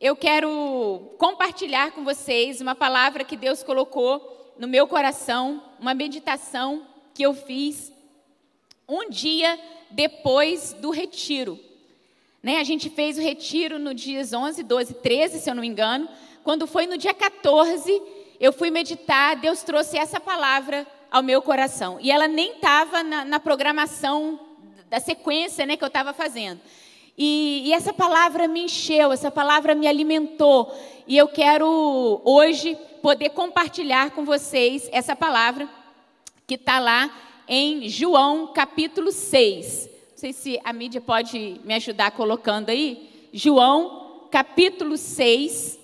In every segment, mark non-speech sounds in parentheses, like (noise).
eu quero compartilhar com vocês uma palavra que Deus colocou no meu coração, uma meditação que eu fiz um dia depois do retiro. Né? A gente fez o retiro no dias 11, 12, 13, se eu não me engano. Quando foi no dia 14, eu fui meditar, Deus trouxe essa palavra ao meu coração. E ela nem estava na, na, programação da sequência né, que eu estava fazendo. E, e essa palavra me encheu, essa palavra me alimentou. E eu quero hoje poder compartilhar com vocês essa palavra que está lá em João capítulo 6. Não sei se a mídia pode me ajudar colocando aí. João capítulo 6,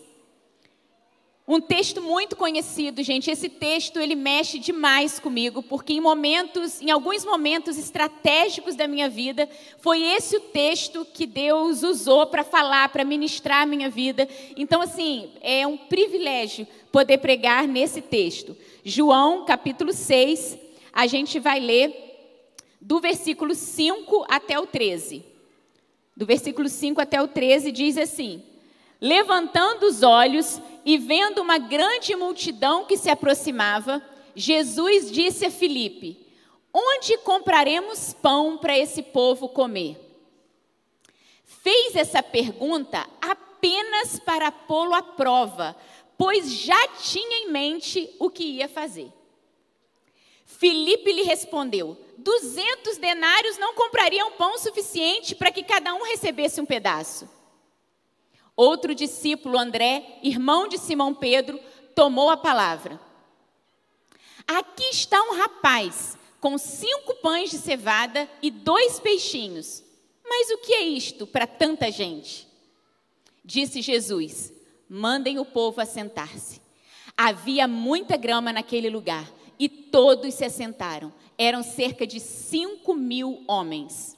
um texto muito conhecido, gente. Esse texto ele mexe demais comigo, porque em momentos, em alguns momentos estratégicos da minha vida, foi esse o texto que Deus usou para falar, para ministrar a minha vida. Então, assim, é um privilégio poder pregar nesse texto. João, capítulo 6, a gente vai ler do versículo 5 até o 13. Do versículo 5 até o 13 diz assim: Levantando os olhos e vendo uma grande multidão que se aproximava, Jesus disse a Filipe: Onde compraremos pão para esse povo comer? Fez essa pergunta apenas para pô-lo à prova, pois já tinha em mente o que ia fazer. Filipe lhe respondeu: Duzentos denários não comprariam pão suficiente para que cada um recebesse um pedaço. Outro discípulo, André, irmão de Simão Pedro, tomou a palavra. Aqui está um rapaz com cinco pães de cevada e dois peixinhos. Mas o que é isto para tanta gente? Disse Jesus: mandem o povo assentar-se. Havia muita grama naquele lugar e todos se assentaram. Eram cerca de cinco mil homens.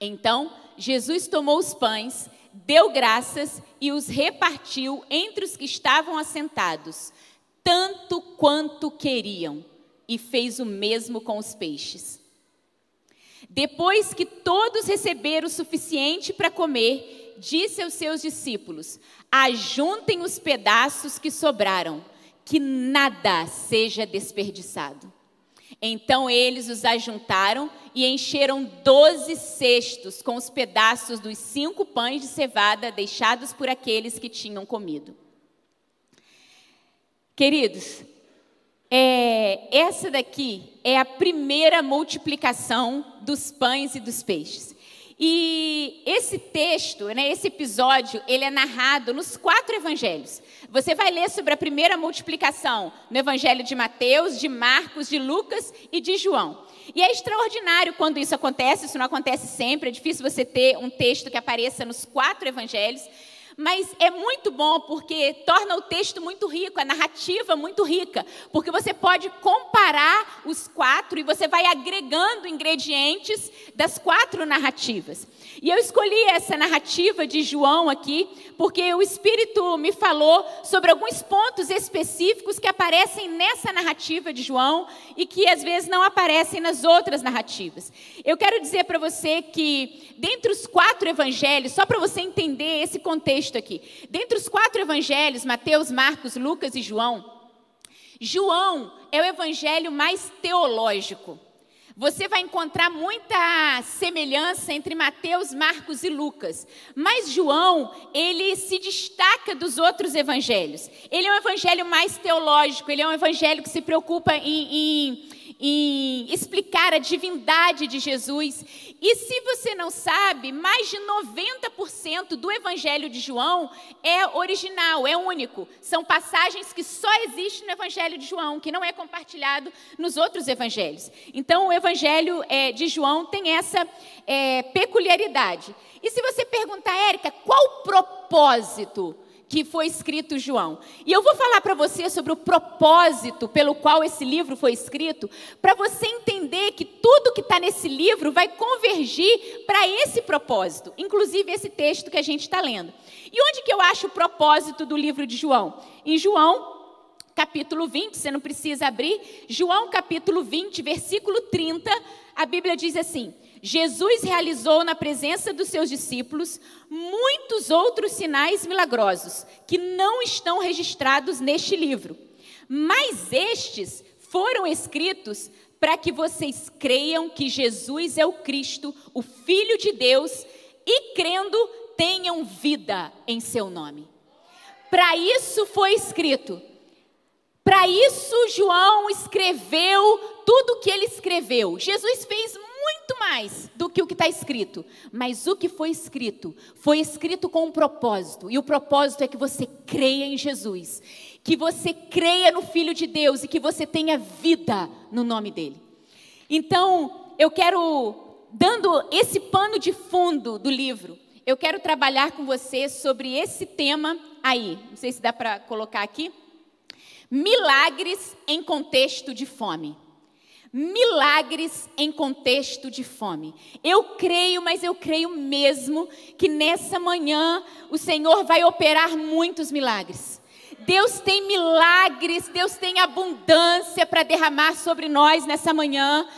Então Jesus tomou os pães deu graças e os repartiu entre os que estavam assentados, tanto quanto queriam, e fez o mesmo com os peixes. Depois que todos receberam o suficiente para comer, disse aos seus discípulos: Ajuntem os pedaços que sobraram, que nada seja desperdiçado. Então eles os ajuntaram e encheram doze cestos com os pedaços dos cinco pães de cevada deixados por aqueles que tinham comido. Queridos, é, essa daqui é a primeira multiplicação dos pães e dos peixes. E esse texto, né, esse episódio, ele é narrado nos quatro evangelhos. Você vai ler sobre a primeira multiplicação no evangelho de Mateus, de Marcos, de Lucas e de João. E é extraordinário quando isso acontece, isso não acontece sempre, é difícil você ter um texto que apareça nos quatro evangelhos mas é muito bom porque torna o texto muito rico, a narrativa muito rica, porque você pode comparar os quatro e você vai agregando ingredientes das quatro narrativas. E eu escolhi essa narrativa de João aqui, porque o Espírito me falou sobre alguns pontos específicos que aparecem nessa narrativa de João e que às vezes não aparecem nas outras narrativas. Eu quero dizer para você que, dentre os quatro evangelhos, só para você entender esse contexto aqui, dentre os quatro evangelhos, Mateus, Marcos, Lucas e João, João é o evangelho mais teológico você vai encontrar muita semelhança entre Mateus, Marcos e Lucas. Mas João, ele se destaca dos outros evangelhos. Ele é um evangelho mais teológico, ele é um evangelho que se preocupa em, em em explicar a divindade de Jesus. E se você não sabe, mais de 90% do Evangelho de João é original, é único. São passagens que só existem no Evangelho de João, que não é compartilhado nos outros Evangelhos. Então, o Evangelho é, de João tem essa é, peculiaridade. E se você perguntar, Érica, qual o propósito? Que foi escrito João. E eu vou falar para você sobre o propósito pelo qual esse livro foi escrito, para você entender que tudo que está nesse livro vai convergir para esse propósito, inclusive esse texto que a gente está lendo. E onde que eu acho o propósito do livro de João? Em João capítulo 20, você não precisa abrir. João capítulo 20, versículo 30, a Bíblia diz assim: Jesus realizou na presença dos seus discípulos muitos outros sinais milagrosos que não estão registrados neste livro. Mas estes foram escritos para que vocês creiam que Jesus é o Cristo, o Filho de Deus, e crendo tenham vida em seu nome. Para isso foi escrito. Para isso João escreveu tudo o que ele escreveu. Jesus fez muito mais do que o que está escrito. Mas o que foi escrito foi escrito com um propósito. E o propósito é que você creia em Jesus, que você creia no Filho de Deus e que você tenha vida no nome dele. Então, eu quero, dando esse pano de fundo do livro, eu quero trabalhar com você sobre esse tema aí. Não sei se dá para colocar aqui. Milagres em contexto de fome. Milagres em contexto de fome. Eu creio, mas eu creio mesmo que nessa manhã o Senhor vai operar muitos milagres. Deus tem milagres, Deus tem abundância para derramar sobre nós nessa manhã.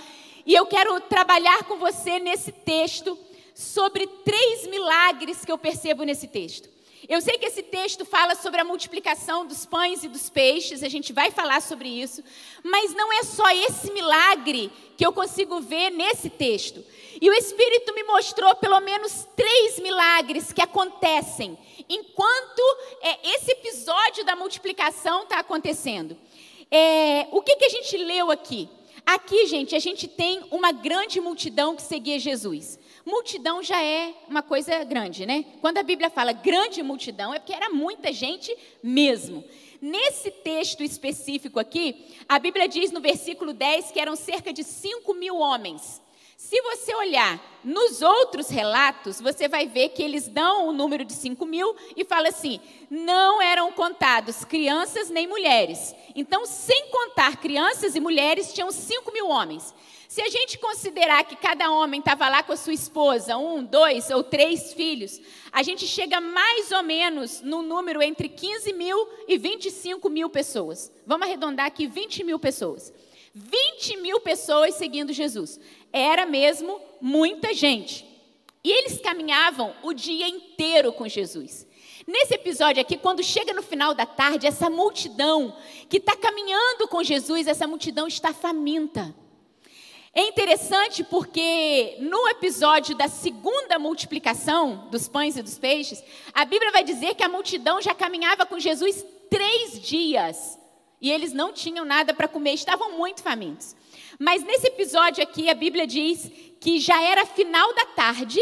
E eu quero trabalhar com você nesse texto sobre três milagres que eu percebo nesse texto. Eu sei que esse texto fala sobre a multiplicação dos pães e dos peixes, a gente vai falar sobre isso, mas não é só esse milagre que eu consigo ver nesse texto. E o Espírito me mostrou pelo menos três milagres que acontecem enquanto é, esse episódio da multiplicação está acontecendo. É, o que, que a gente leu aqui? Aqui, gente, a gente tem uma grande multidão que seguia Jesus. Multidão já é uma coisa grande, né? Quando a Bíblia fala grande multidão, é porque era muita gente mesmo. Nesse texto específico aqui, a Bíblia diz no versículo 10 que eram cerca de 5 mil homens. Se você olhar nos outros relatos, você vai ver que eles dão o número de 5 mil e fala assim: não eram contados crianças nem mulheres. Então, sem contar crianças e mulheres, tinham 5 mil homens. Se a gente considerar que cada homem estava lá com a sua esposa, um, dois ou três filhos, a gente chega mais ou menos no número entre 15 mil e 25 mil pessoas. Vamos arredondar aqui 20 mil pessoas. 20 mil pessoas seguindo Jesus. Era mesmo muita gente. E eles caminhavam o dia inteiro com Jesus. Nesse episódio aqui, quando chega no final da tarde, essa multidão que está caminhando com Jesus, essa multidão está faminta. É interessante porque no episódio da segunda multiplicação dos pães e dos peixes, a Bíblia vai dizer que a multidão já caminhava com Jesus três dias e eles não tinham nada para comer, estavam muito famintos. Mas nesse episódio aqui, a Bíblia diz que já era final da tarde,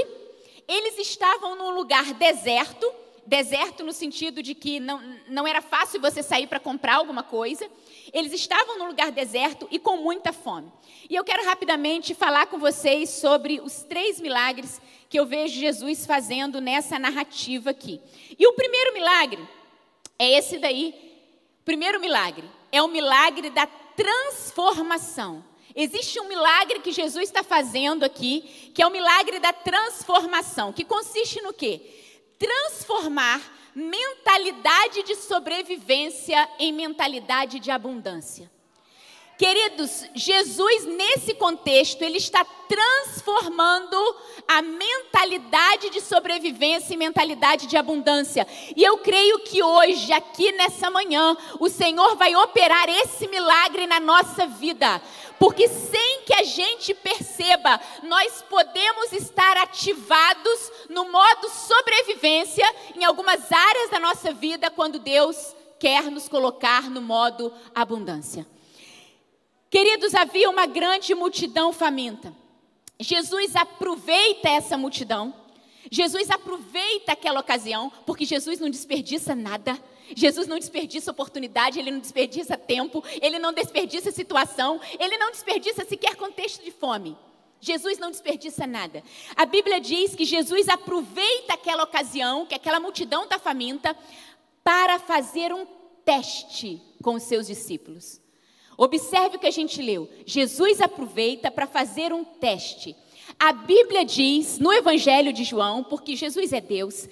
eles estavam num lugar deserto deserto no sentido de que não, não era fácil você sair para comprar alguma coisa. Eles estavam num lugar deserto e com muita fome. E eu quero rapidamente falar com vocês sobre os três milagres que eu vejo Jesus fazendo nessa narrativa aqui. E o primeiro milagre é esse daí. O primeiro milagre é o milagre da transformação. Existe um milagre que Jesus está fazendo aqui, que é o milagre da transformação, que consiste no quê? Transformar mentalidade de sobrevivência em mentalidade de abundância. Queridos, Jesus, nesse contexto, ele está transformando a mentalidade de sobrevivência em mentalidade de abundância. E eu creio que hoje, aqui nessa manhã, o Senhor vai operar esse milagre na nossa vida. Porque sem que a gente perceba, nós podemos estar ativados no modo sobrevivência em algumas áreas da nossa vida quando Deus quer nos colocar no modo abundância. Queridos, havia uma grande multidão faminta. Jesus aproveita essa multidão. Jesus aproveita aquela ocasião, porque Jesus não desperdiça nada. Jesus não desperdiça oportunidade, ele não desperdiça tempo, ele não desperdiça situação, ele não desperdiça sequer contexto de fome. Jesus não desperdiça nada. A Bíblia diz que Jesus aproveita aquela ocasião, que aquela multidão está faminta, para fazer um teste com os seus discípulos. Observe o que a gente leu. Jesus aproveita para fazer um teste. A Bíblia diz no Evangelho de João, porque Jesus é Deus,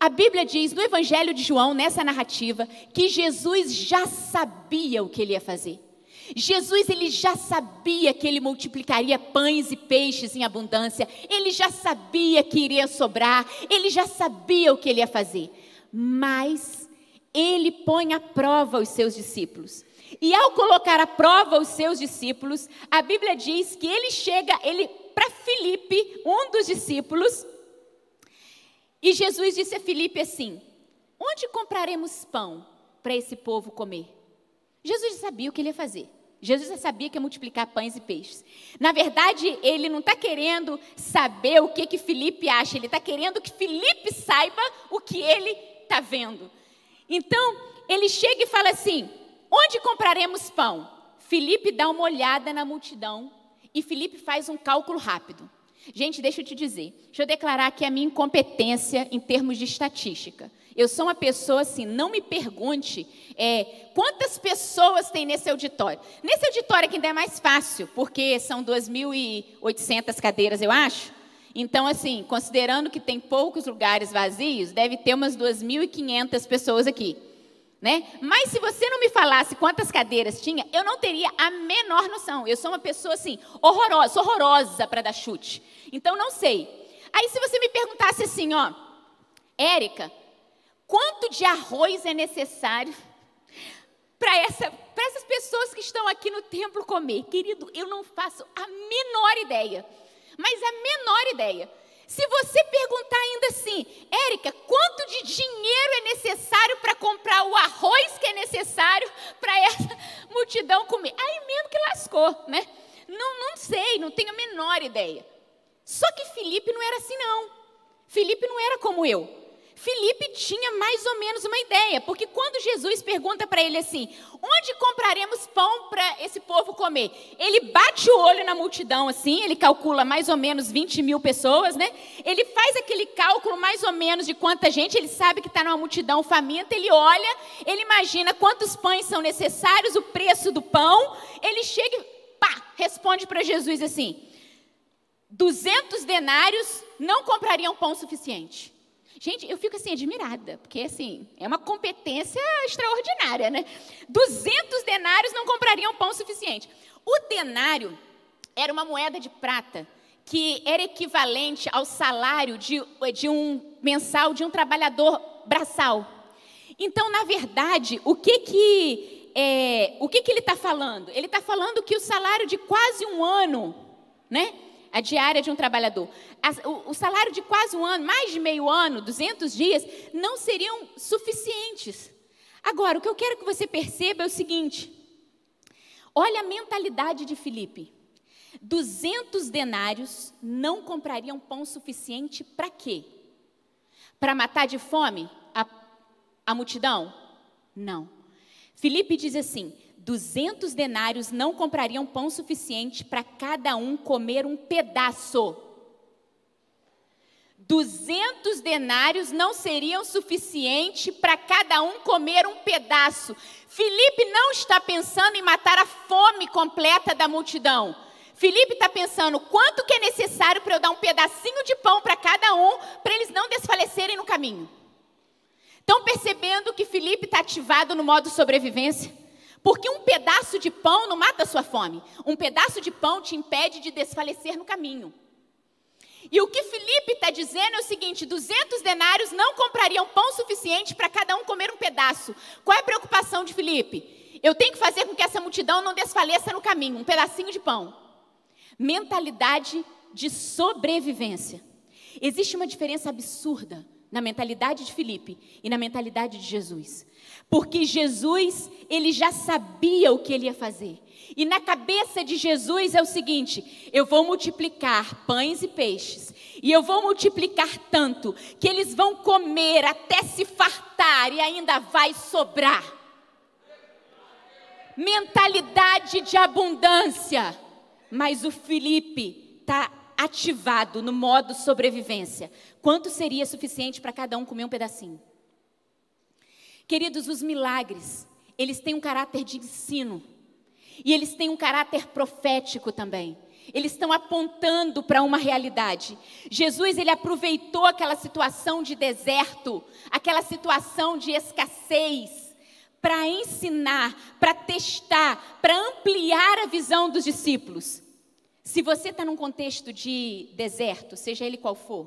a Bíblia diz no Evangelho de João, nessa narrativa, que Jesus já sabia o que ele ia fazer. Jesus ele já sabia que ele multiplicaria pães e peixes em abundância. Ele já sabia que iria sobrar, ele já sabia o que ele ia fazer. Mas ele põe à prova os seus discípulos. E ao colocar à prova os seus discípulos, a Bíblia diz que ele chega, ele para Filipe, um dos discípulos, e Jesus disse a Filipe assim: Onde compraremos pão para esse povo comer? Jesus já sabia o que ele ia fazer. Jesus já sabia que ia multiplicar pães e peixes. Na verdade, ele não está querendo saber o que que Felipe acha, ele está querendo que Felipe saiba o que ele está vendo. Então, ele chega e fala assim: onde compraremos pão? Felipe dá uma olhada na multidão e Felipe faz um cálculo rápido. Gente, deixa eu te dizer, deixa eu declarar aqui a minha incompetência em termos de estatística. Eu sou uma pessoa assim, não me pergunte é, quantas pessoas tem nesse auditório. Nesse auditório aqui ainda é mais fácil, porque são 2.800 cadeiras, eu acho. Então, assim, considerando que tem poucos lugares vazios, deve ter umas 2.500 pessoas aqui. Né? Mas se você não me falasse quantas cadeiras tinha, eu não teria a menor noção. Eu sou uma pessoa assim, horrorosa, horrorosa para dar chute. Então não sei. Aí se você me perguntasse assim, ó, Érica, quanto de arroz é necessário para essa, essas pessoas que estão aqui no templo comer? Querido, eu não faço a menor ideia. Mas a menor ideia. Se você perguntar ainda assim, Érica, quanto de dinheiro é necessário para comprar o arroz que é necessário para essa (laughs) multidão comer? Aí mesmo que lascou, né? Não, não sei, não tenho a menor ideia. Só que Felipe não era assim, não. Felipe não era como eu. Felipe tinha mais ou menos uma ideia, porque quando Jesus pergunta para ele assim: onde compraremos pão para esse povo comer? Ele bate o olho na multidão assim, ele calcula mais ou menos 20 mil pessoas, né? Ele faz aquele cálculo mais ou menos de quanta gente, ele sabe que está numa multidão faminta, ele olha, ele imagina quantos pães são necessários, o preço do pão, ele chega e pá, responde para Jesus assim: 200 denários não comprariam pão suficiente. Gente, eu fico assim admirada, porque assim, é uma competência extraordinária, né? 200 denários não comprariam pão suficiente. O denário era uma moeda de prata que era equivalente ao salário de, de um mensal de um trabalhador braçal. Então, na verdade, o que que é, o que que ele está falando? Ele está falando que o salário de quase um ano, né? A diária de um trabalhador, o, salário de quase um ano, mais de meio ano, 200 dias, não seriam suficientes. Agora, o que eu quero que você perceba é o seguinte: olha a mentalidade de Filipe. 200 denários não comprariam pão suficiente para quê? Para matar de fome a, a multidão? Não. Filipe diz assim: 200 denários não comprariam pão suficiente para cada um comer um pedaço. 200 denários não seriam suficiente para cada um comer um pedaço. Felipe não está pensando em matar a fome completa da multidão. Felipe está pensando quanto que é necessário para eu dar um pedacinho de pão para cada um, para eles não desfalecerem no caminho. Estão percebendo que Felipe está ativado no modo sobrevivência? Porque um pedaço de pão não mata a sua fome. Um pedaço de pão te impede de desfalecer no caminho. E o que Felipe está dizendo é o seguinte: 200 denários não comprariam pão suficiente para cada um comer um pedaço. Qual é a preocupação de Felipe? Eu tenho que fazer com que essa multidão não desfaleça no caminho, um pedacinho de pão. Mentalidade de sobrevivência. Existe uma diferença absurda na mentalidade de Felipe e na mentalidade de Jesus. Porque Jesus, ele já sabia o que ele ia fazer. E na cabeça de Jesus é o seguinte: eu vou multiplicar pães e peixes, e eu vou multiplicar tanto que eles vão comer até se fartar e ainda vai sobrar. Mentalidade de abundância. Mas o Felipe está ativado no modo sobrevivência. Quanto seria suficiente para cada um comer um pedacinho? Queridos, os milagres, eles têm um caráter de ensino. E eles têm um caráter profético também. Eles estão apontando para uma realidade. Jesus, ele aproveitou aquela situação de deserto, aquela situação de escassez, para ensinar, para testar, para ampliar a visão dos discípulos. Se você está num contexto de deserto, seja ele qual for,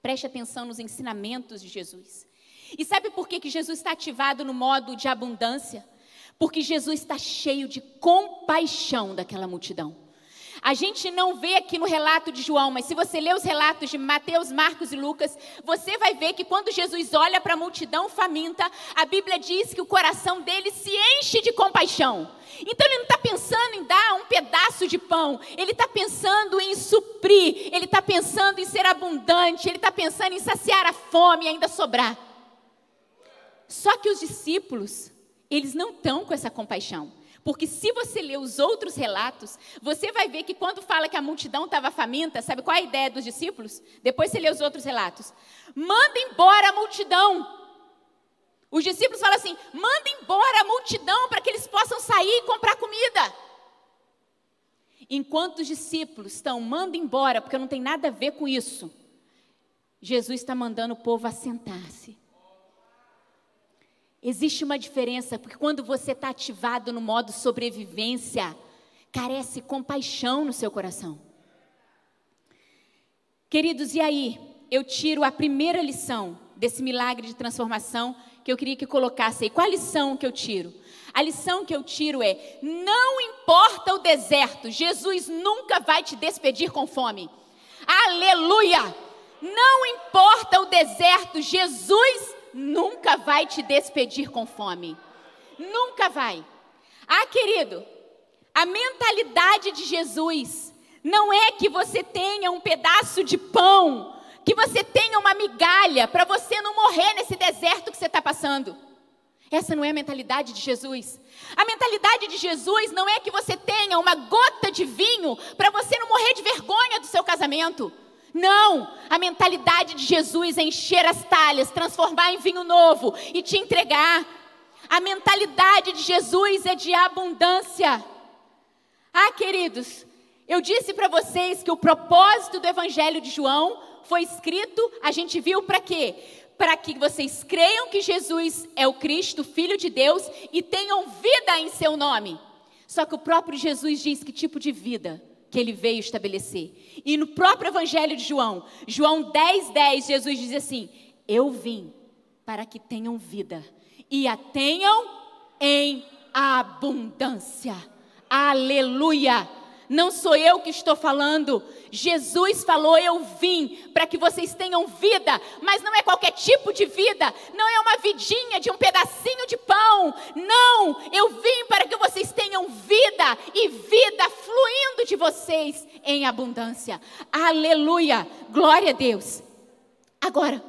preste atenção nos ensinamentos de Jesus. E sabe por que, que Jesus está ativado no modo de abundância? Porque Jesus está cheio de compaixão daquela multidão. A gente não vê aqui no relato de João, mas se você ler os relatos de Mateus, Marcos e Lucas, você vai ver que quando Jesus olha para a multidão faminta, a Bíblia diz que o coração dele se enche de compaixão. Então ele não está pensando em dar um pedaço de pão, ele está pensando em suprir, ele está pensando em ser abundante, ele está pensando em saciar a fome e ainda sobrar. Só que os discípulos, eles não estão com essa compaixão. Porque se você ler os outros relatos, você vai ver que quando fala que a multidão estava faminta, sabe qual é a ideia dos discípulos? Depois você lê os outros relatos. Manda embora a multidão. Os discípulos falam assim: manda embora a multidão para que eles possam sair e comprar comida. Enquanto os discípulos estão, manda embora, porque não tem nada a ver com isso. Jesus está mandando o povo assentar-se. Existe uma diferença, porque quando você está ativado no modo sobrevivência, carece compaixão no seu coração. Queridos, e aí? Eu tiro a primeira lição desse milagre de transformação que eu queria que colocasse aí. Qual a lição que eu tiro? A lição que eu tiro é: não importa o deserto, Jesus nunca vai te despedir com fome. Aleluia! Não importa o deserto, Jesus nunca vai te despedir com fome. Nunca vai. Ah, querido, a mentalidade de Jesus não é que você tenha um pedaço de pão, que você tenha uma migalha para você não morrer nesse deserto que você está passando. Essa não é a mentalidade de Jesus. A mentalidade de Jesus não é que você tenha uma gota de vinho para você não morrer de vergonha do seu casamento. Não, a mentalidade de Jesus é encher as talhas, transformar em vinho novo e te entregar. A mentalidade de Jesus é de abundância. Ah, queridos, eu disse para vocês que o propósito do Evangelho de João foi escrito, a gente viu para quê? Para que vocês creiam que Jesus é o Cristo, Filho de Deus, e tenham vida em seu nome. Só que o próprio Jesus diz que tipo de vida que ele veio estabelecer. E no próprio Evangelho de João, João 10, 10, Jesus diz assim: Eu vim para que tenham vida e a tenham em abundância. Aleluia! Não sou eu que estou falando. Jesus falou: Eu vim para que vocês tenham vida, mas não é qualquer tipo de vida, não é uma vidinha de um pedacinho de pão. Não, eu vim para que vocês tenham vida e vida fluindo de vocês em abundância. Aleluia! Glória a Deus. Agora,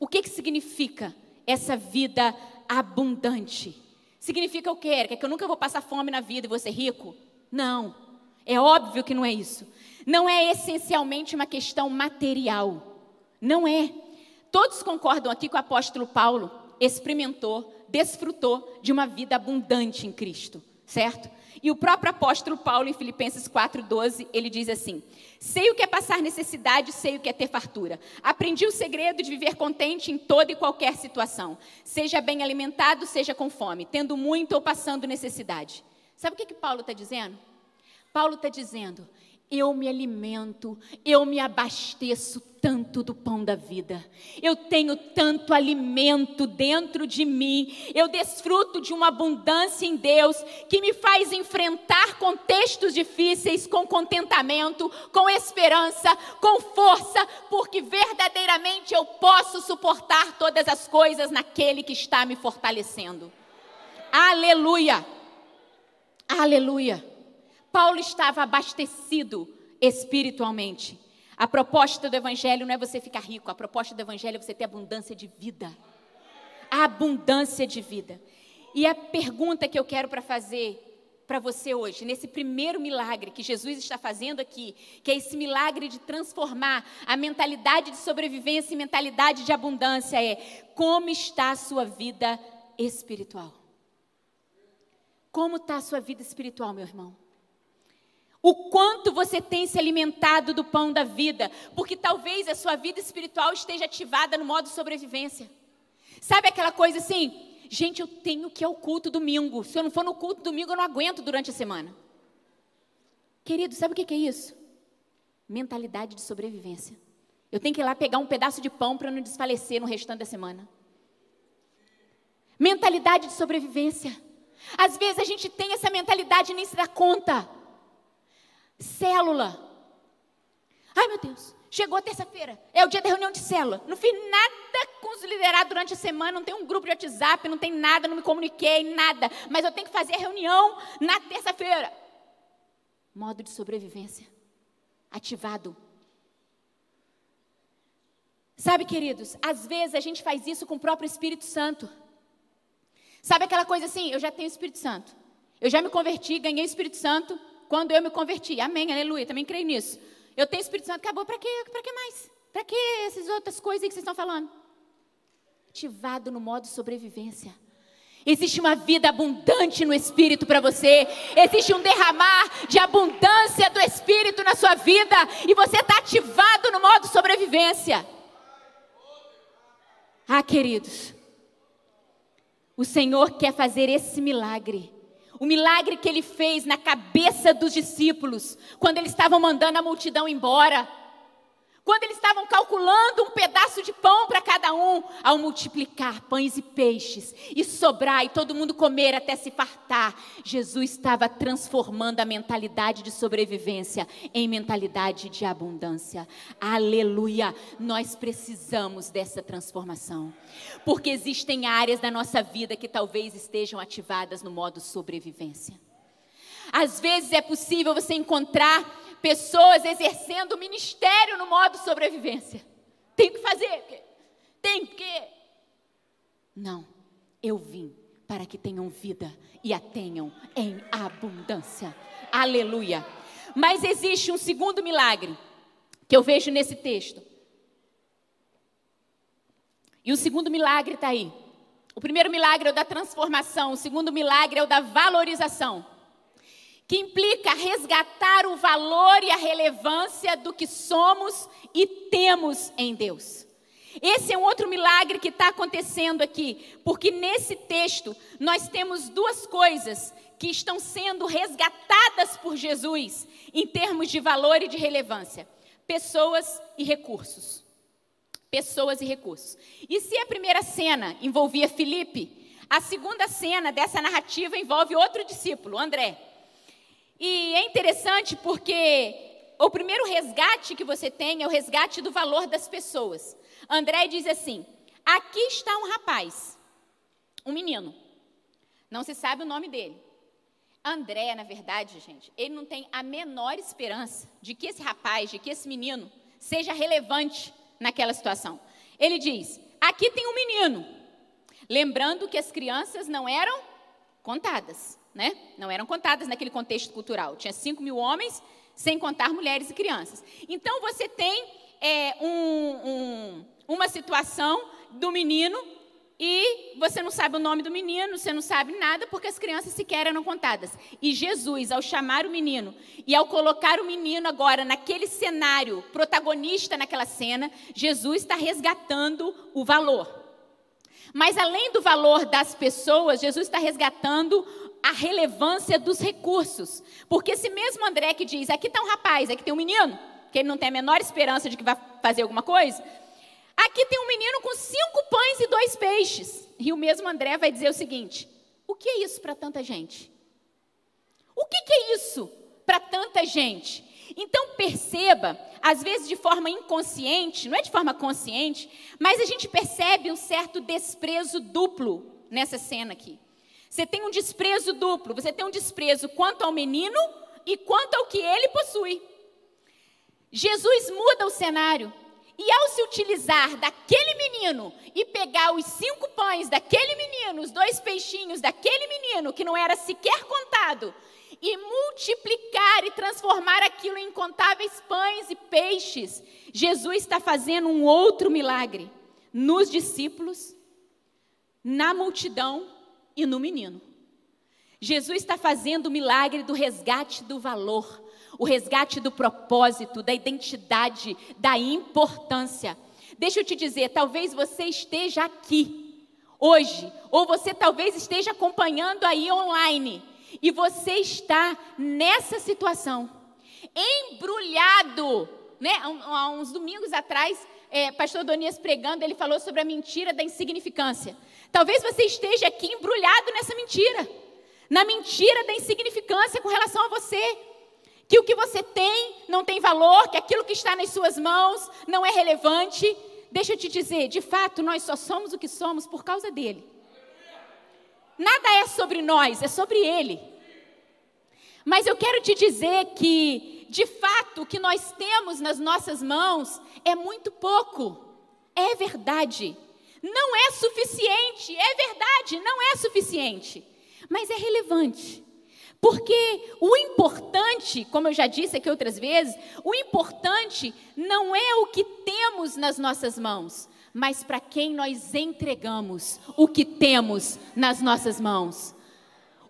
o que, que significa essa vida abundante? Significa o quê? Que eu nunca vou passar fome na vida e vou ser rico? Não. É óbvio que não é isso. Não é essencialmente uma questão material. Não é. Todos concordam aqui que o apóstolo Paulo experimentou, desfrutou de uma vida abundante em Cristo, certo? E o próprio apóstolo Paulo, em Filipenses 4,12, ele diz assim: Sei o que é passar necessidade, sei o que é ter fartura. Aprendi o segredo de viver contente em toda e qualquer situação, seja bem alimentado, seja com fome, tendo muito ou passando necessidade. Sabe o que, que Paulo está dizendo? Paulo está dizendo: eu me alimento, eu me abasteço tanto do pão da vida, eu tenho tanto alimento dentro de mim, eu desfruto de uma abundância em Deus que me faz enfrentar contextos difíceis com contentamento, com esperança, com força, porque verdadeiramente eu posso suportar todas as coisas naquele que está me fortalecendo. Aleluia! Aleluia! Paulo estava abastecido espiritualmente. A proposta do Evangelho não é você ficar rico, a proposta do Evangelho é você ter abundância de vida. A abundância de vida. E a pergunta que eu quero para fazer para você hoje, nesse primeiro milagre que Jesus está fazendo aqui, que é esse milagre de transformar a mentalidade de sobrevivência em mentalidade de abundância, é como está a sua vida espiritual? Como está a sua vida espiritual, meu irmão? O quanto você tem se alimentado do pão da vida, porque talvez a sua vida espiritual esteja ativada no modo sobrevivência. Sabe aquela coisa assim? Gente, eu tenho que ir ao culto domingo. Se eu não for no culto domingo, eu não aguento durante a semana. Querido, sabe o que é isso? Mentalidade de sobrevivência. Eu tenho que ir lá pegar um pedaço de pão para não desfalecer no restante da semana. Mentalidade de sobrevivência. Às vezes a gente tem essa mentalidade e nem se dá conta. Célula. Ai meu Deus, chegou terça-feira, é o dia da reunião de célula. Não fiz nada com os liderados durante a semana, não tem um grupo de WhatsApp, não tem nada, não me comuniquei, nada. Mas eu tenho que fazer a reunião na terça-feira. Modo de sobrevivência. Ativado. Sabe, queridos, às vezes a gente faz isso com o próprio Espírito Santo. Sabe aquela coisa assim, eu já tenho Espírito Santo. Eu já me converti, ganhei Espírito Santo quando eu me converti. Amém, aleluia, também creio nisso. Eu tenho Espírito Santo, acabou, para quê? Para que mais? Para que essas outras coisas que vocês estão falando? Ativado no modo sobrevivência. Existe uma vida abundante no Espírito para você. Existe um derramar de abundância do Espírito na sua vida. E você está ativado no modo sobrevivência. Ah, queridos, o Senhor quer fazer esse milagre. O milagre que ele fez na cabeça dos discípulos, quando eles estavam mandando a multidão embora. Quando eles estavam calculando um pedaço de pão para cada um, ao multiplicar pães e peixes, e sobrar, e todo mundo comer até se fartar, Jesus estava transformando a mentalidade de sobrevivência em mentalidade de abundância. Aleluia! Nós precisamos dessa transformação, porque existem áreas da nossa vida que talvez estejam ativadas no modo sobrevivência. Às vezes é possível você encontrar pessoas exercendo ministério no modo sobrevivência. Tem que fazer. Tem que. Não, eu vim para que tenham vida e a tenham em abundância. Aleluia. Mas existe um segundo milagre que eu vejo nesse texto. E o segundo milagre está aí. O primeiro milagre é o da transformação, o segundo milagre é o da valorização que implica resgatar o valor e a relevância do que somos e temos em Deus. Esse é um outro milagre que está acontecendo aqui, porque nesse texto nós temos duas coisas que estão sendo resgatadas por Jesus em termos de valor e de relevância: pessoas e recursos. Pessoas e recursos. E se a primeira cena envolvia Felipe, a segunda cena dessa narrativa envolve outro discípulo, André. E é interessante porque o primeiro resgate que você tem é o resgate do valor das pessoas. André diz assim: aqui está um rapaz, um menino. Não se sabe o nome dele. André, na verdade, gente, ele não tem a menor esperança de que esse rapaz, de que esse menino seja relevante naquela situação. Ele diz: aqui tem um menino. Lembrando que as crianças não eram contadas né? Não eram contadas naquele contexto cultural. Tinha 5 mil homens, sem contar mulheres e crianças. Então você tem é, um, um, uma situação do menino e você não sabe o nome do menino, você não sabe nada, porque as crianças sequer eram contadas. E Jesus, ao chamar o menino e ao colocar o menino agora naquele cenário, protagonista naquela cena, Jesus está resgatando o valor. Mas além do valor das pessoas, Jesus está resgatando a relevância dos recursos. Porque esse mesmo André que diz, aqui está um rapaz, aqui tem um menino, que ele não tem a menor esperança de que vai fazer alguma coisa. Aqui tem um menino com cinco pães e dois peixes. E o mesmo André vai dizer o seguinte: o que é isso para tanta gente? O que, que é isso para tanta gente? Então perceba, às vezes de forma inconsciente, não é de forma consciente, mas a gente percebe um certo desprezo duplo nessa cena aqui. Você tem um desprezo duplo. Você tem um desprezo quanto ao menino e quanto ao que ele possui. Jesus muda o cenário. E ao se utilizar daquele menino e pegar os cinco pães daquele menino, os dois peixinhos daquele menino, que não era sequer contado, e multiplicar e transformar aquilo em incontáveis pães e peixes, Jesus está fazendo um outro milagre nos discípulos, na multidão e no menino. Jesus está fazendo o milagre do resgate do valor, o resgate do propósito, da identidade, da importância. Deixa eu te dizer, talvez você esteja aqui, hoje, ou você talvez esteja acompanhando aí online, e você está nessa situação, embrulhado, né? Há uns domingos atrás, é, pastor Donias pregando, ele falou sobre a mentira da insignificância. Talvez você esteja aqui embrulhado nessa mentira, na mentira da insignificância com relação a você. Que o que você tem não tem valor, que aquilo que está nas suas mãos não é relevante. Deixa eu te dizer, de fato, nós só somos o que somos por causa dele. Nada é sobre nós, é sobre ele. Mas eu quero te dizer que, de fato, o que nós temos nas nossas mãos é muito pouco. É verdade. Não é suficiente. É verdade, não é suficiente. Mas é relevante. Porque o importante, como eu já disse aqui outras vezes, o importante não é o que temos nas nossas mãos, mas para quem nós entregamos o que temos nas nossas mãos.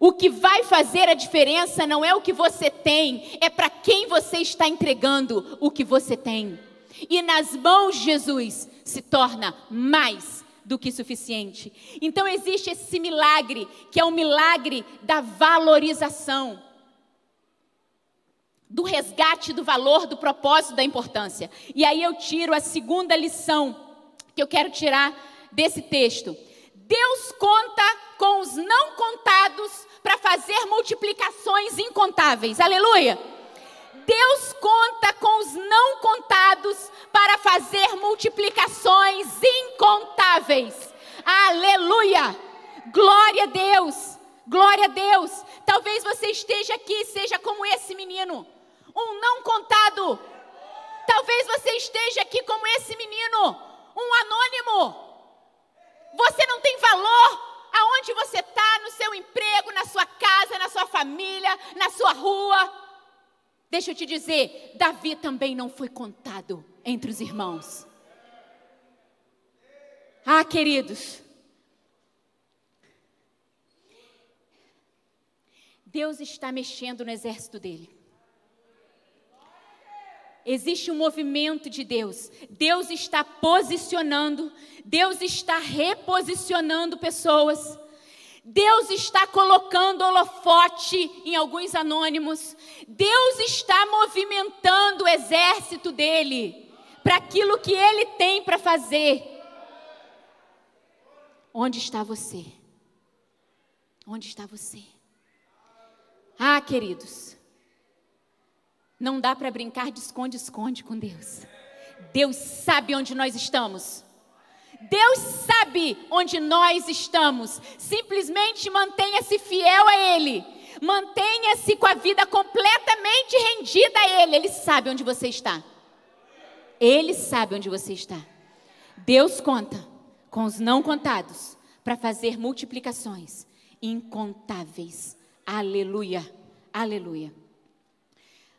O que vai fazer a diferença não é o que você tem, é para quem você está entregando o que você tem. E nas mãos de Jesus se torna mais do que suficiente. Então existe esse milagre, que é o milagre da valorização, do resgate do valor, do propósito, da importância. E aí eu tiro a segunda lição que eu quero tirar desse texto. Deus conta com os não contados para fazer multiplicações incontáveis. Aleluia! Deus conta com os não contados para fazer multiplicações incontáveis. Aleluia! Glória a Deus! Glória a Deus! Talvez você esteja aqui, seja como esse menino, um não contado. Talvez você esteja aqui como esse menino, um anônimo. Você não tem valor aonde você está, no seu emprego, na sua casa, na sua família, na sua rua. Deixa eu te dizer, Davi também não foi contado entre os irmãos. Ah, queridos, Deus está mexendo no exército dele. Existe um movimento de Deus. Deus está posicionando, Deus está reposicionando pessoas. Deus está colocando holofote em alguns anônimos. Deus está movimentando o exército dele para aquilo que ele tem para fazer. Onde está você? Onde está você? Ah, queridos, não dá para brincar de esconde-esconde com Deus. Deus sabe onde nós estamos. Deus sabe onde nós estamos. Simplesmente mantenha-se fiel a Ele. Mantenha-se com a vida completamente rendida a Ele. Ele sabe onde você está. Ele sabe onde você está. Deus conta com os não contados para fazer multiplicações incontáveis. Aleluia. Aleluia.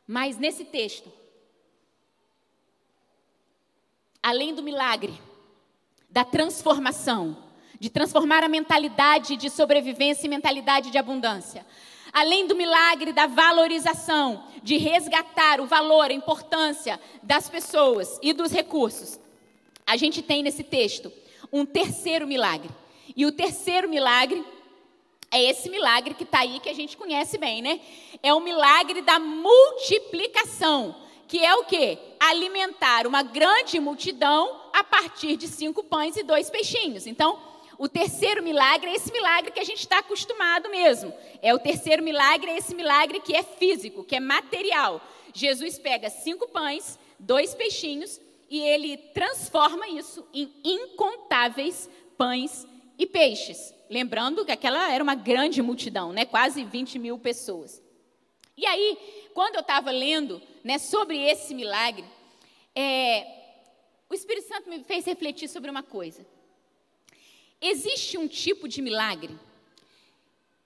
Mas nesse texto, além do milagre, da transformação, de transformar a mentalidade de sobrevivência em mentalidade de abundância. Além do milagre da valorização, de resgatar o valor, a importância das pessoas e dos recursos, a gente tem nesse texto um terceiro milagre. E o terceiro milagre é esse milagre que está aí, que a gente conhece bem, né? É o milagre da multiplicação que é o que? Alimentar uma grande multidão a partir de cinco pães e dois peixinhos. Então, o terceiro milagre é esse milagre que a gente está acostumado mesmo. É o terceiro milagre, é esse milagre que é físico, que é material. Jesus pega cinco pães, dois peixinhos e ele transforma isso em incontáveis pães e peixes. Lembrando que aquela era uma grande multidão, né? quase 20 mil pessoas. E aí, quando eu estava lendo né, sobre esse milagre, é, o Espírito Santo me fez refletir sobre uma coisa. Existe um tipo de milagre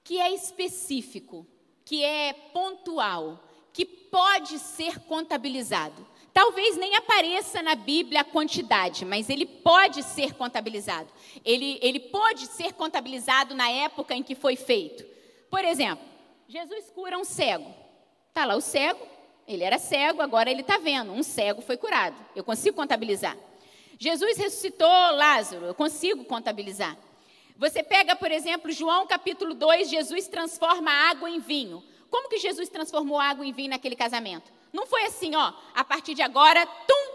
que é específico, que é pontual, que pode ser contabilizado. Talvez nem apareça na Bíblia a quantidade, mas ele pode ser contabilizado. Ele, ele pode ser contabilizado na época em que foi feito. Por exemplo, Jesus cura um cego. Está lá o cego, ele era cego, agora ele está vendo. Um cego foi curado. Eu consigo contabilizar. Jesus ressuscitou Lázaro, eu consigo contabilizar. Você pega, por exemplo, João capítulo 2, Jesus transforma água em vinho. Como que Jesus transformou água em vinho naquele casamento? Não foi assim, ó, a partir de agora, tum,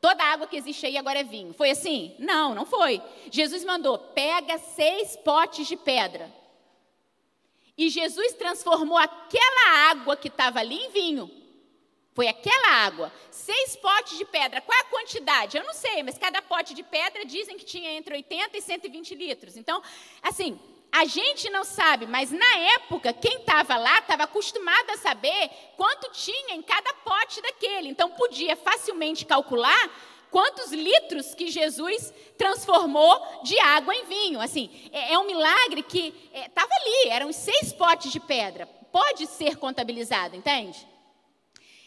toda a água que existe aí agora é vinho. Foi assim? Não, não foi. Jesus mandou, pega seis potes de pedra. E Jesus transformou aquela água que estava ali em vinho. Foi aquela água. Seis potes de pedra. Qual é a quantidade? Eu não sei, mas cada pote de pedra dizem que tinha entre 80 e 120 litros. Então, assim, a gente não sabe, mas na época, quem estava lá estava acostumado a saber quanto tinha em cada pote daquele. Então, podia facilmente calcular quantos litros que Jesus transformou de água em vinho. Assim, é, é um milagre que estava é, ali, eram seis potes de pedra. Pode ser contabilizado, entende?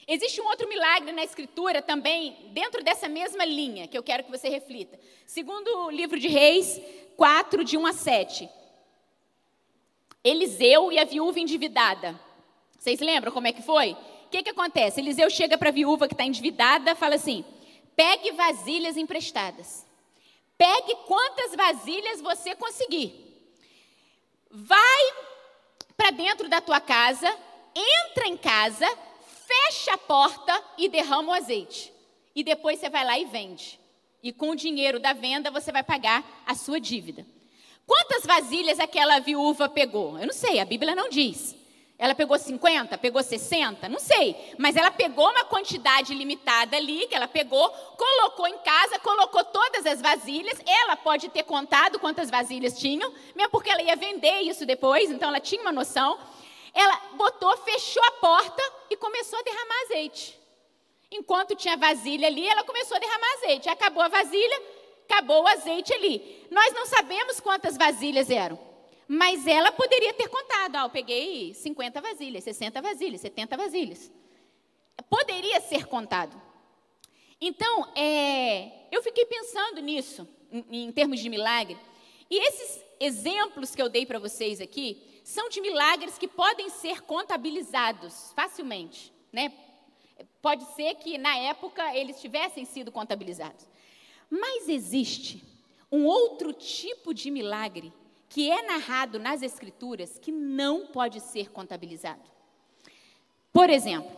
Existe um outro milagre na Escritura também, dentro dessa mesma linha, que eu quero que você reflita. Segundo o livro de Reis 4, de 1 a 7. Eliseu e a viúva endividada. Vocês lembram como é que foi? O que, que acontece? Eliseu chega para a viúva que está endividada fala assim: pegue vasilhas emprestadas. Pegue quantas vasilhas você conseguir. Vai para dentro da tua casa, entra em casa, fecha a porta e derrama o azeite. E depois você vai lá e vende. E com o dinheiro da venda você vai pagar a sua dívida. Quantas vasilhas aquela viúva pegou? Eu não sei, a Bíblia não diz. Ela pegou 50, pegou 60, não sei. Mas ela pegou uma quantidade limitada ali, que ela pegou, colocou em casa, colocou todas as vasilhas. Ela pode ter contado quantas vasilhas tinham, mesmo porque ela ia vender isso depois, então ela tinha uma noção. Ela botou, fechou a porta e começou a derramar azeite. Enquanto tinha vasilha ali, ela começou a derramar azeite. Acabou a vasilha, acabou o azeite ali. Nós não sabemos quantas vasilhas eram, mas ela poderia ter contado: ah, eu peguei 50 vasilhas, 60 vasilhas, 70 vasilhas. Poderia ser contado. Então, é, eu fiquei pensando nisso, em, em termos de milagre, e esses exemplos que eu dei para vocês aqui são de milagres que podem ser contabilizados facilmente, né? Pode ser que na época eles tivessem sido contabilizados. Mas existe um outro tipo de milagre que é narrado nas Escrituras que não pode ser contabilizado. Por exemplo,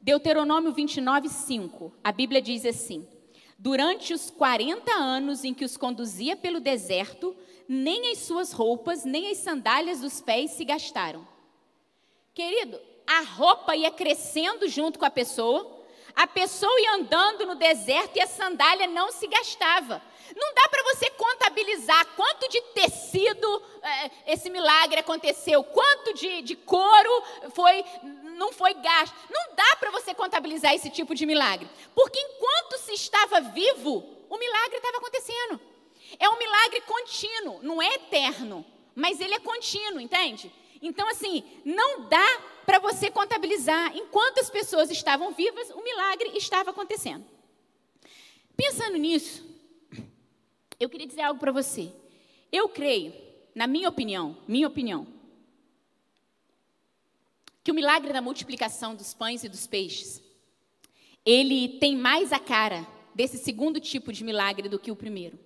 Deuteronômio 29, 5, a Bíblia diz assim: Durante os 40 anos em que os conduzia pelo deserto, nem as suas roupas, nem as sandálias dos pés se gastaram. Querido, a roupa ia crescendo junto com a pessoa, a pessoa ia andando no deserto e a sandália não se gastava. Não dá para você contabilizar quanto de tecido é, esse milagre aconteceu, quanto de, de couro foi, não foi gasto. Não dá para você contabilizar esse tipo de milagre. Porque enquanto se estava vivo, o milagre estava acontecendo. É um milagre contínuo, não é eterno, mas ele é contínuo, entende? Então, assim, não dá para você contabilizar. Enquanto as pessoas estavam vivas, o milagre estava acontecendo. Pensando nisso, eu queria dizer algo para você. Eu creio, na minha opinião, minha opinião, que o milagre da multiplicação dos pães e dos peixes, ele tem mais a cara desse segundo tipo de milagre do que o primeiro.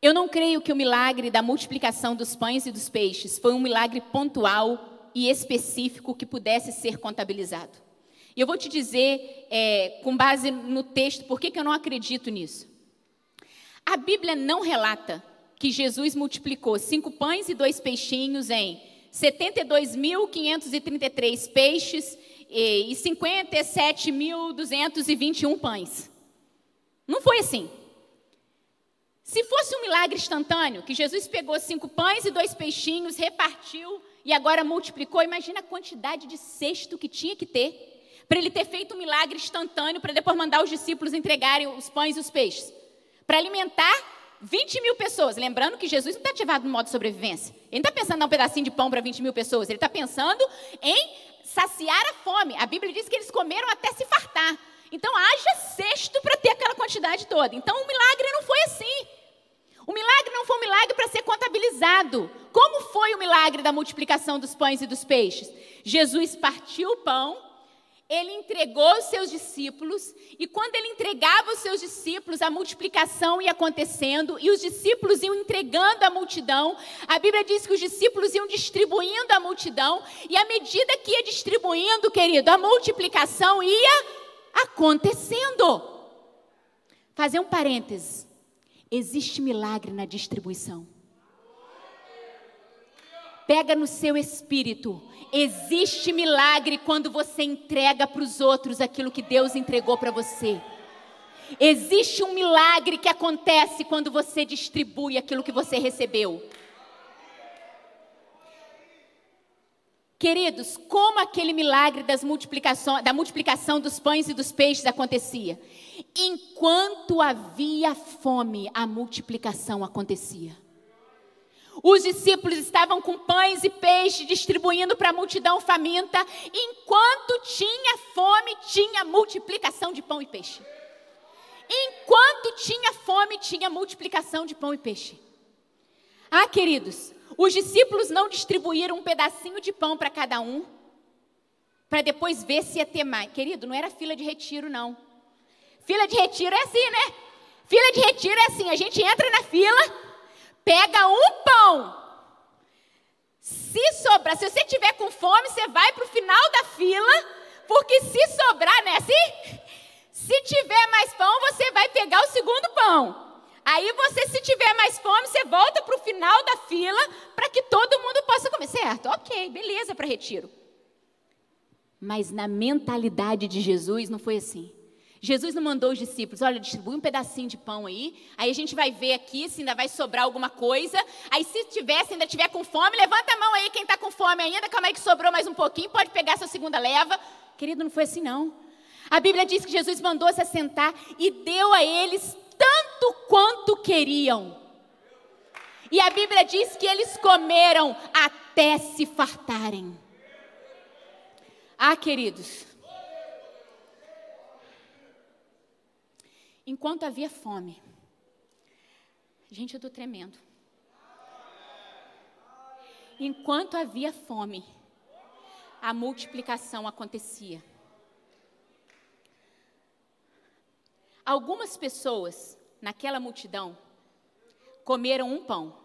Eu não creio que o milagre da multiplicação dos pães e dos peixes foi um milagre pontual e específico que pudesse ser contabilizado. E eu vou te dizer, é, com base no texto, por que, que eu não acredito nisso. A Bíblia não relata que Jesus multiplicou cinco pães e dois peixinhos em 72.533 peixes e 57.221 pães. Não foi assim. Se fosse um milagre instantâneo, que Jesus pegou cinco pães e dois peixinhos, repartiu e agora multiplicou, imagina a quantidade de cesto que tinha que ter para ele ter feito um milagre instantâneo para depois mandar os discípulos entregarem os pães e os peixes. Para alimentar 20 mil pessoas. Lembrando que Jesus não está ativado no modo de sobrevivência. Ele não está pensando em um pedacinho de pão para 20 mil pessoas. Ele está pensando em saciar a fome. A Bíblia diz que eles comeram até se fartar. Então haja cesto para ter aquela quantidade toda. Então o milagre não foi assim. O milagre não foi um milagre para ser contabilizado. Como foi o milagre da multiplicação dos pães e dos peixes? Jesus partiu o pão ele entregou os seus discípulos, e quando ele entregava os seus discípulos, a multiplicação ia acontecendo, e os discípulos iam entregando a multidão. A Bíblia diz que os discípulos iam distribuindo a multidão, e à medida que ia distribuindo, querido, a multiplicação ia acontecendo. Fazer um parêntese: existe milagre na distribuição. Pega no seu espírito. Existe milagre quando você entrega para os outros aquilo que Deus entregou para você. Existe um milagre que acontece quando você distribui aquilo que você recebeu. Queridos, como aquele milagre multiplicação, da multiplicação dos pães e dos peixes acontecia? Enquanto havia fome, a multiplicação acontecia. Os discípulos estavam com pães e peixes distribuindo para a multidão faminta. Enquanto tinha fome, tinha multiplicação de pão e peixe. Enquanto tinha fome, tinha multiplicação de pão e peixe. Ah, queridos, os discípulos não distribuíram um pedacinho de pão para cada um, para depois ver se ia ter mais. Querido, não era fila de retiro, não. Fila de retiro é assim, né? Fila de retiro é assim: a gente entra na fila pega um pão. Se sobrar, se você tiver com fome, você vai para o final da fila, porque se sobrar, né? Se, se tiver mais pão, você vai pegar o segundo pão. Aí você, se tiver mais fome, você volta para o final da fila para que todo mundo possa comer. Certo? Ok, beleza para retiro. Mas na mentalidade de Jesus não foi assim. Jesus não mandou os discípulos, olha, distribui um pedacinho de pão aí, aí a gente vai ver aqui se ainda vai sobrar alguma coisa. Aí se tiver, se ainda tiver com fome, levanta a mão aí quem está com fome ainda, calma aí que sobrou mais um pouquinho, pode pegar sua segunda leva. Querido, não foi assim não. A Bíblia diz que Jesus mandou se assentar e deu a eles tanto quanto queriam. E a Bíblia diz que eles comeram até se fartarem. Ah, queridos, enquanto havia fome. Gente, eu estou tremendo. Enquanto havia fome, a multiplicação acontecia. Algumas pessoas naquela multidão comeram um pão.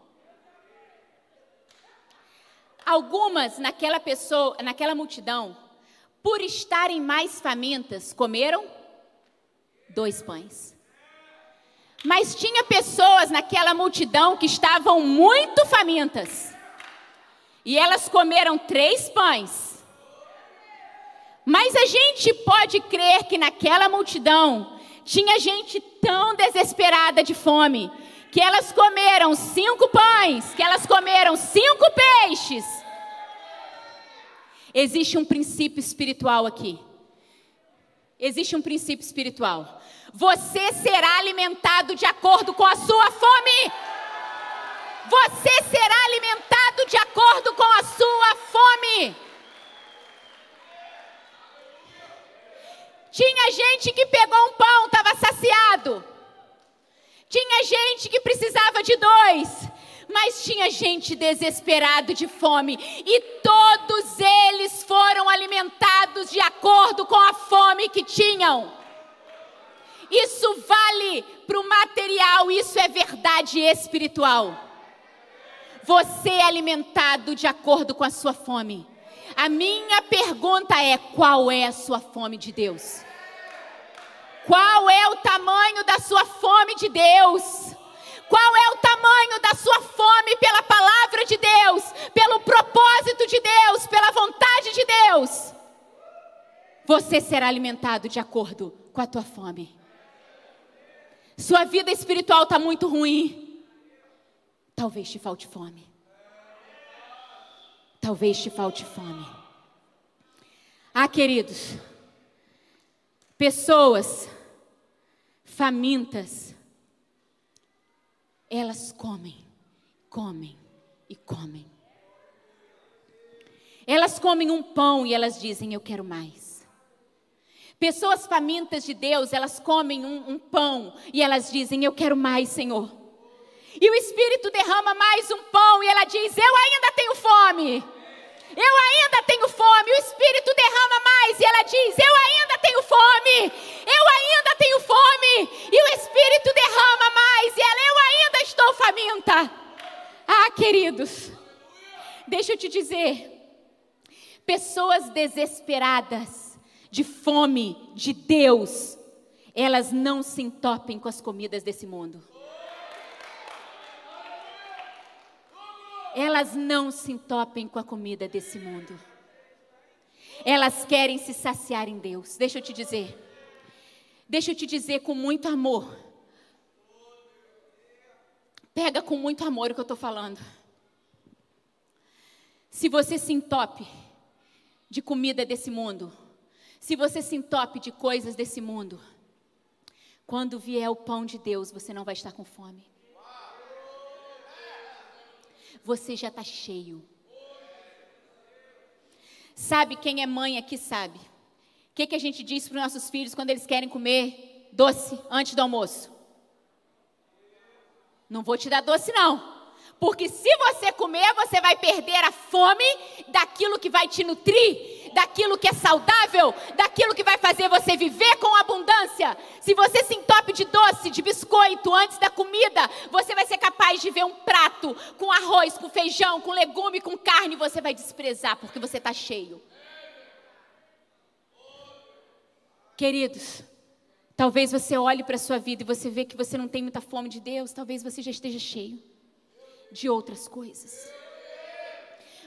Algumas naquela pessoa, naquela multidão, por estarem mais famintas, comeram dois pães. Mas tinha pessoas naquela multidão que estavam muito famintas. E elas comeram três pães. Mas a gente pode crer que naquela multidão tinha gente tão desesperada de fome que elas comeram cinco pães, que elas comeram cinco peixes. Existe um princípio espiritual aqui. Existe um princípio espiritual. Você será alimentado de acordo com a sua fome. Você será alimentado de acordo com a sua fome. Tinha gente que pegou um pão, estava saciado. Tinha gente que precisava de dois mas tinha gente desesperado de fome, e todos eles foram alimentados de acordo com a fome que tinham. Isso vale para o material, isso é verdade espiritual. Você é alimentado de acordo com a sua fome. A minha pergunta é: qual é a sua fome de Deus? Qual é o tamanho da sua fome de Deus? Qual é o tamanho da sua fome pela palavra de Deus, pelo propósito de Deus, pela vontade de Deus? Você será alimentado de acordo com a tua fome. Sua vida espiritual está muito ruim. Talvez te falte fome. Talvez te falte fome. Ah, queridos, pessoas famintas elas comem, comem e comem. Elas comem um pão e elas dizem: Eu quero mais. Pessoas famintas de Deus, elas comem um, um pão e elas dizem: Eu quero mais, Senhor. E o Espírito derrama mais um pão e ela diz: Eu ainda tenho fome. Eu ainda tenho fome. O Espírito derrama mais e ela diz: Eu ainda tenho fome. Eu ainda tenho fome. E o Espírito derrama mais e ela: Eu ainda estou faminta. Ah, queridos, deixa eu te dizer. Pessoas desesperadas de fome de Deus, elas não se entopem com as comidas desse mundo. Elas não se entopem com a comida desse mundo. Elas querem se saciar em Deus. Deixa eu te dizer. Deixa eu te dizer com muito amor. Pega com muito amor o que eu estou falando. Se você se entope de comida desse mundo, se você se entope de coisas desse mundo, quando vier o pão de Deus, você não vai estar com fome. Você já está cheio. Sabe quem é mãe aqui sabe? O que, que a gente diz para os nossos filhos quando eles querem comer doce antes do almoço? Não vou te dar doce, não. Porque se você comer, você vai perder a fome daquilo que vai te nutrir, daquilo que é saudável, daquilo que vai fazer você viver com abundância. Se você se entope de doce, de biscoito antes da comida, você vai ser capaz de ver um prato com arroz, com feijão, com legume, com carne, você vai desprezar porque você está cheio. Queridos, talvez você olhe para a sua vida e você vê que você não tem muita fome de Deus, talvez você já esteja cheio de outras coisas.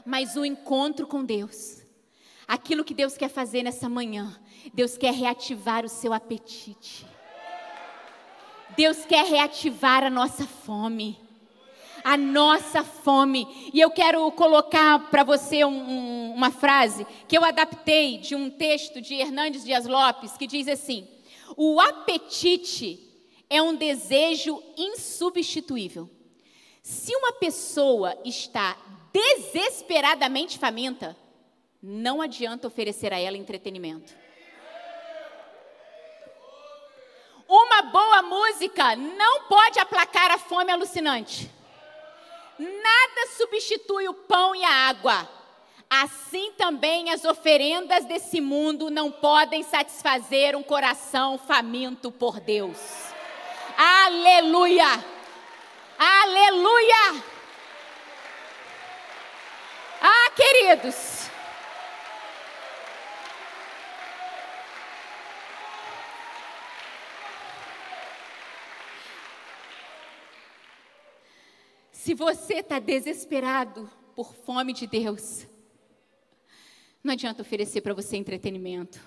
Mas o encontro com Deus, aquilo que Deus quer fazer nessa manhã, Deus quer reativar o seu apetite. Deus quer reativar a nossa fome. A nossa fome. E eu quero colocar para você um, um, uma frase que eu adaptei de um texto de Hernandes Dias Lopes, que diz assim: O apetite é um desejo insubstituível. Se uma pessoa está desesperadamente faminta, não adianta oferecer a ela entretenimento. Uma boa música não pode aplacar a fome alucinante. Nada substitui o pão e a água. Assim também as oferendas desse mundo não podem satisfazer um coração faminto por Deus. Aleluia! Aleluia! Ah, queridos. Se você está desesperado por fome de Deus, não adianta oferecer para você entretenimento.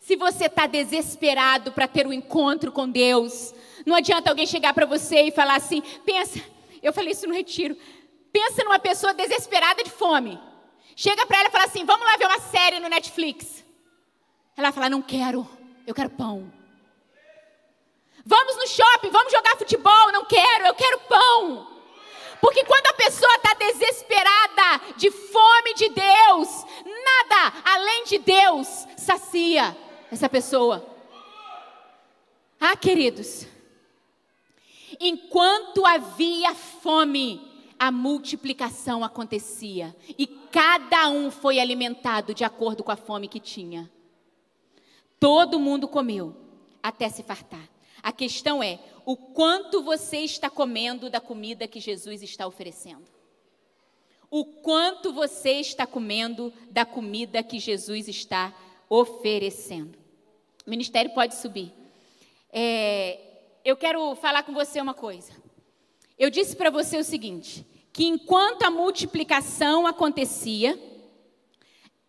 Se você está desesperado para ter um encontro com Deus, não adianta alguém chegar para você e falar assim: pensa, eu falei isso no retiro, pensa numa pessoa desesperada de fome. Chega para ela e fala assim: vamos lá ver uma série no Netflix. Ela vai falar: não quero, eu quero pão. Vamos no shopping, vamos jogar futebol. Não quero, eu quero pão. Porque quando a pessoa está desesperada de fome de Deus, nada além de Deus sacia essa pessoa. Ah, queridos, enquanto havia fome, a multiplicação acontecia e cada um foi alimentado de acordo com a fome que tinha. Todo mundo comeu até se fartar. A questão é o quanto você está comendo da comida que Jesus está oferecendo. O quanto você está comendo da comida que Jesus está oferecendo. O ministério pode subir. É, eu quero falar com você uma coisa. Eu disse para você o seguinte: que enquanto a multiplicação acontecia,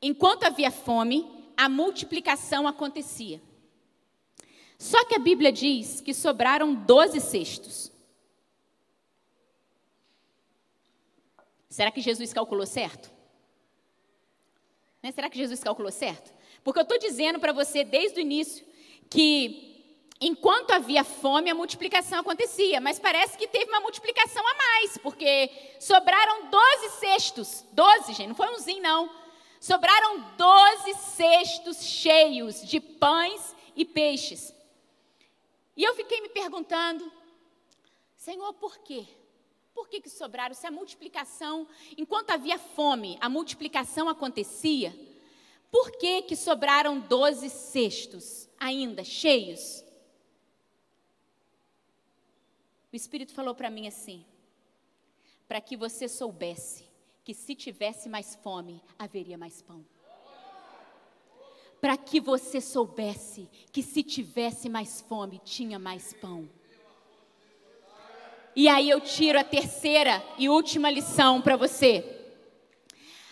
enquanto havia fome, a multiplicação acontecia. Só que a Bíblia diz que sobraram doze cestos. Será que Jesus calculou certo? Né? Será que Jesus calculou certo? Porque eu estou dizendo para você desde o início que enquanto havia fome, a multiplicação acontecia. Mas parece que teve uma multiplicação a mais, porque sobraram 12 cestos. 12, gente, não foi umzinho, não. Sobraram 12 cestos cheios de pães e peixes. E eu fiquei me perguntando, Senhor, por quê? Por que, que sobraram? Se a multiplicação, enquanto havia fome, a multiplicação acontecia, por que, que sobraram doze cestos ainda cheios? O Espírito falou para mim assim: para que você soubesse que se tivesse mais fome, haveria mais pão. Para que você soubesse que se tivesse mais fome, tinha mais pão. E aí eu tiro a terceira e última lição para você.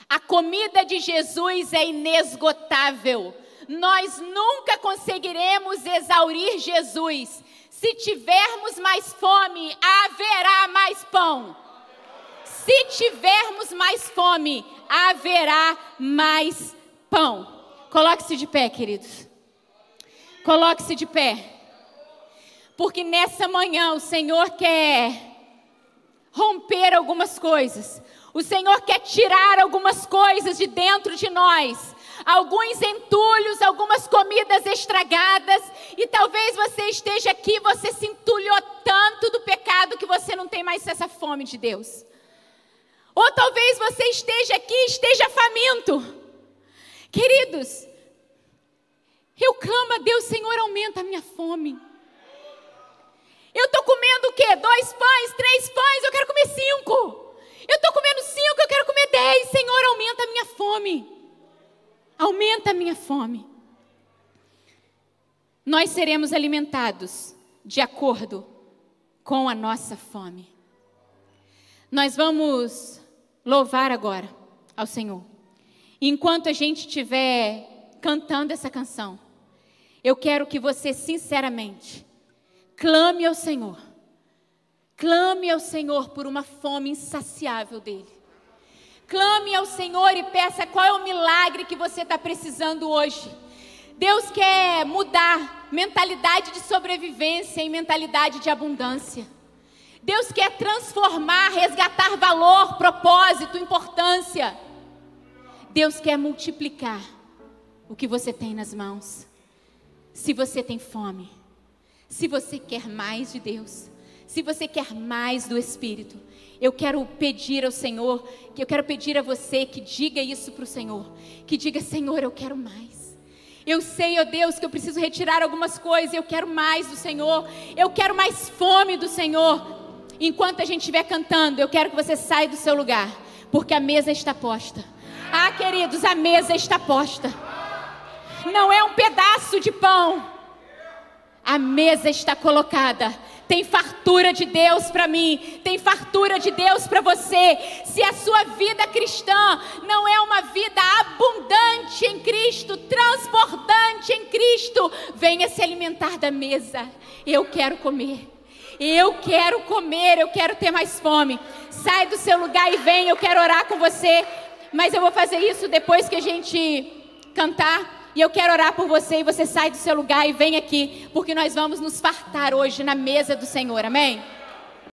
A comida de Jesus é inesgotável. Nós nunca conseguiremos exaurir Jesus. Se tivermos mais fome, haverá mais pão. Se tivermos mais fome, haverá mais pão. Coloque-se de pé, queridos. Coloque-se de pé. Porque nessa manhã o Senhor quer romper algumas coisas. O Senhor quer tirar algumas coisas de dentro de nós. Alguns entulhos, algumas comidas estragadas. E talvez você esteja aqui, você se entulhou tanto do pecado que você não tem mais essa fome de Deus. Ou talvez você esteja aqui, esteja faminto. Queridos, eu clamo a Deus, Senhor, aumenta a minha fome. Eu estou comendo o quê? Dois pães, três pães, eu quero comer cinco. Eu estou comendo cinco, eu quero comer dez. Senhor, aumenta a minha fome. Aumenta a minha fome. Nós seremos alimentados de acordo com a nossa fome. Nós vamos louvar agora ao Senhor. Enquanto a gente estiver cantando essa canção, eu quero que você, sinceramente, Clame ao Senhor. Clame ao Senhor por uma fome insaciável dele. Clame ao Senhor e peça qual é o milagre que você está precisando hoje. Deus quer mudar mentalidade de sobrevivência em mentalidade de abundância. Deus quer transformar, resgatar valor, propósito, importância. Deus quer multiplicar o que você tem nas mãos. Se você tem fome, se você quer mais de Deus, se você quer mais do Espírito, eu quero pedir ao Senhor, que eu quero pedir a você que diga isso para o Senhor, que diga, Senhor, eu quero mais. Eu sei, ó oh Deus, que eu preciso retirar algumas coisas, eu quero mais do Senhor, eu quero mais fome do Senhor. Enquanto a gente estiver cantando, eu quero que você saia do seu lugar, porque a mesa está posta. Ah, queridos, a mesa está posta. Não é um pedaço de pão, a mesa está colocada. Tem fartura de Deus para mim, tem fartura de Deus para você. Se a sua vida cristã não é uma vida abundante em Cristo, transbordante em Cristo, venha se alimentar da mesa. Eu quero comer. Eu quero comer, eu quero ter mais fome. Sai do seu lugar e vem, eu quero orar com você. Mas eu vou fazer isso depois que a gente cantar. E eu quero orar por você e você sai do seu lugar e vem aqui, porque nós vamos nos fartar hoje na mesa do Senhor. Amém?